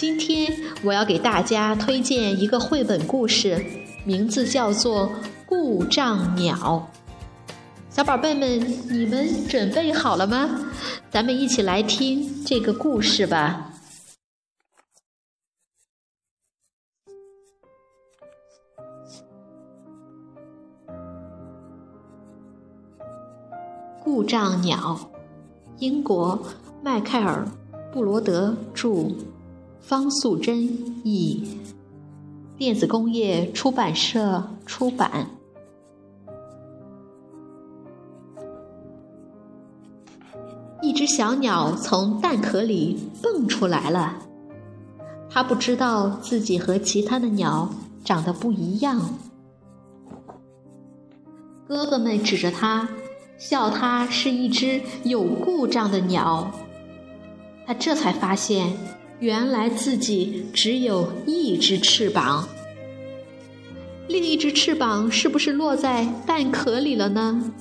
今天我要给大家推荐一个绘本故事，名字叫做《故障鸟》。小宝贝们，你们准备好了吗？咱们一起来听这个故事吧。故障鸟，英国迈凯尔·布罗德著。方素珍译，电子工业出版社出版。一只小鸟从蛋壳里蹦出来了，它不知道自己和其他的鸟长得不一样。哥哥们指着它，笑它是一只有故障的鸟。他这才发现。原来自己只有一只翅膀，另一只翅膀是不是落在蛋壳里了呢？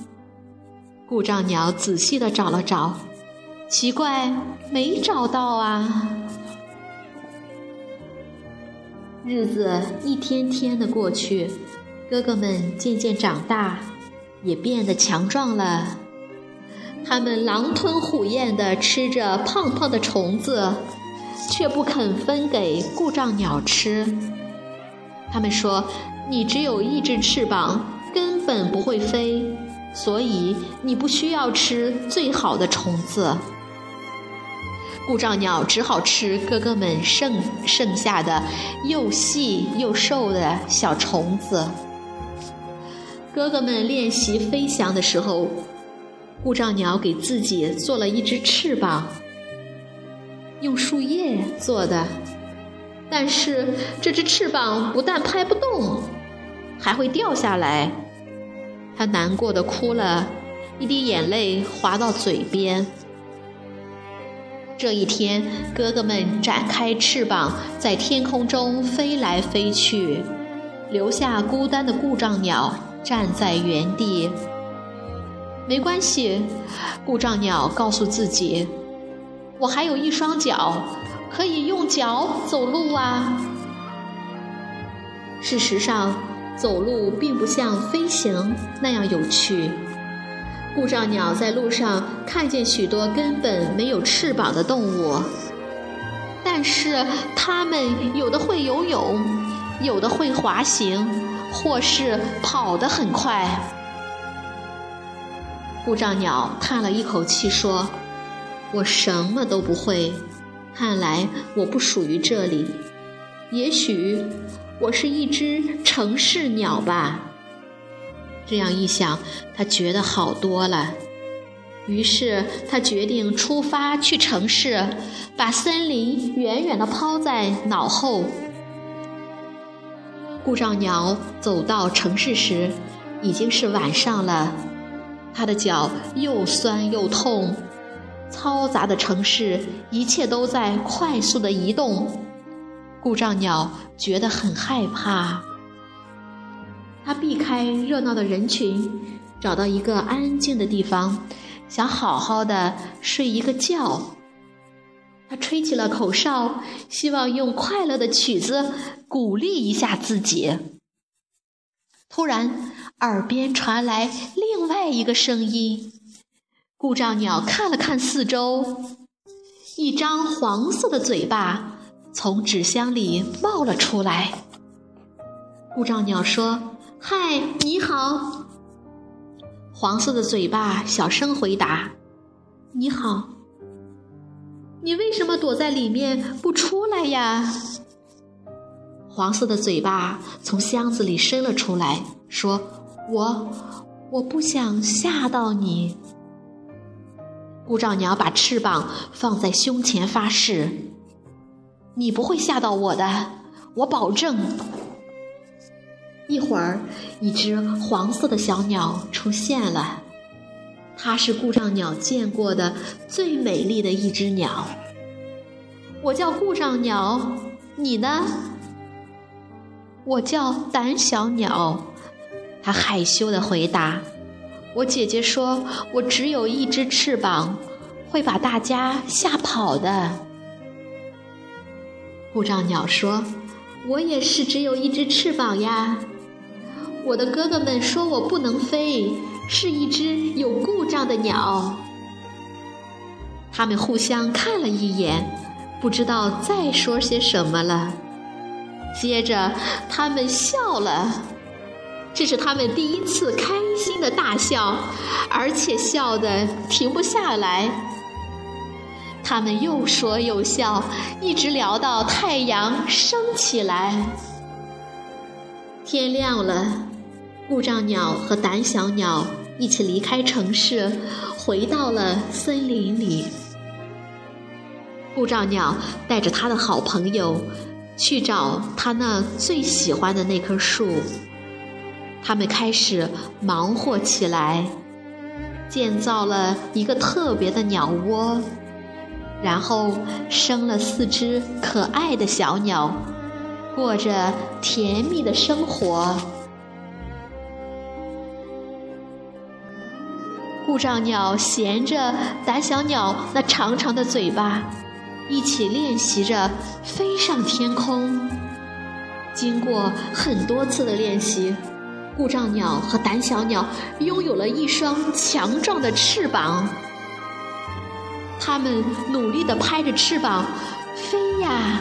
故障鸟仔细的找了找，奇怪，没找到啊！日子一天天的过去，哥哥们渐渐长大，也变得强壮了。他们狼吞虎咽的吃着胖胖的虫子。却不肯分给故障鸟吃。他们说：“你只有一只翅膀，根本不会飞，所以你不需要吃最好的虫子。”故障鸟只好吃哥哥们剩剩下的又细又瘦的小虫子。哥哥们练习飞翔的时候，故障鸟给自己做了一只翅膀。用树叶做的，但是这只翅膀不但拍不动，还会掉下来。他难过的哭了，一滴眼泪滑到嘴边。这一天，哥哥们展开翅膀，在天空中飞来飞去，留下孤单的故障鸟站在原地。没关系，故障鸟告诉自己。我还有一双脚，可以用脚走路啊。事实上，走路并不像飞行那样有趣。故障鸟在路上看见许多根本没有翅膀的动物，但是它们有的会游泳，有的会滑行，或是跑得很快。故障鸟叹了一口气说。我什么都不会，看来我不属于这里。也许我是一只城市鸟吧。这样一想，他觉得好多了。于是他决定出发去城市，把森林远远地抛在脑后。故障鸟走到城市时，已经是晚上了。他的脚又酸又痛。嘈杂的城市，一切都在快速的移动。故障鸟觉得很害怕，它避开热闹的人群，找到一个安静的地方，想好好的睡一个觉。它吹起了口哨，希望用快乐的曲子鼓励一下自己。突然，耳边传来另外一个声音。故障鸟看了看四周，一张黄色的嘴巴从纸箱里冒了出来。故障鸟说：“嗨，你好。”黄色的嘴巴小声回答：“你好。”你为什么躲在里面不出来呀？黄色的嘴巴从箱子里伸了出来，说：“我，我不想吓到你。”故障鸟把翅膀放在胸前发誓：“你不会吓到我的，我保证。一会儿，一只黄色的小鸟出现了，它是故障鸟见过的最美丽的一只鸟。我叫故障鸟，你呢？我叫胆小鸟，它害羞的回答。我姐姐说我只有一只翅膀，会把大家吓跑的。故障鸟说：“我也是只有一只翅膀呀。”我的哥哥们说我不能飞，是一只有故障的鸟。他们互相看了一眼，不知道再说些什么了。接着，他们笑了，这是他们第一次开心的大笑，而且笑得停不下来。他们又说又笑，一直聊到太阳升起来。天亮了，故障鸟和胆小鸟一起离开城市，回到了森林里。故障鸟带着他的好朋友。去找他那最喜欢的那棵树。他们开始忙活起来，建造了一个特别的鸟窝，然后生了四只可爱的小鸟，过着甜蜜的生活。故障鸟衔着胆小鸟那长长的嘴巴。一起练习着飞上天空。经过很多次的练习，故障鸟和胆小鸟拥有了一双强壮的翅膀。它们努力地拍着翅膀，飞呀，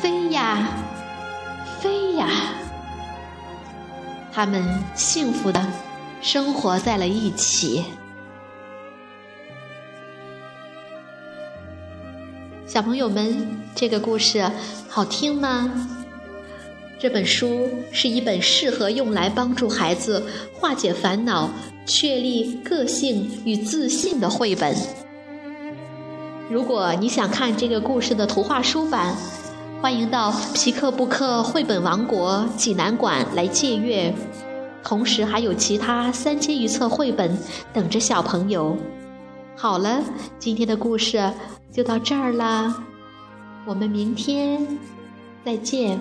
飞呀，飞呀。它们幸福地生活在了一起。小朋友们，这个故事好听吗？这本书是一本适合用来帮助孩子化解烦恼、确立个性与自信的绘本。如果你想看这个故事的图画书版，欢迎到皮克布克绘本王国济南馆来借阅。同时还有其他三千余册绘本等着小朋友。好了，今天的故事就到这儿啦，我们明天再见。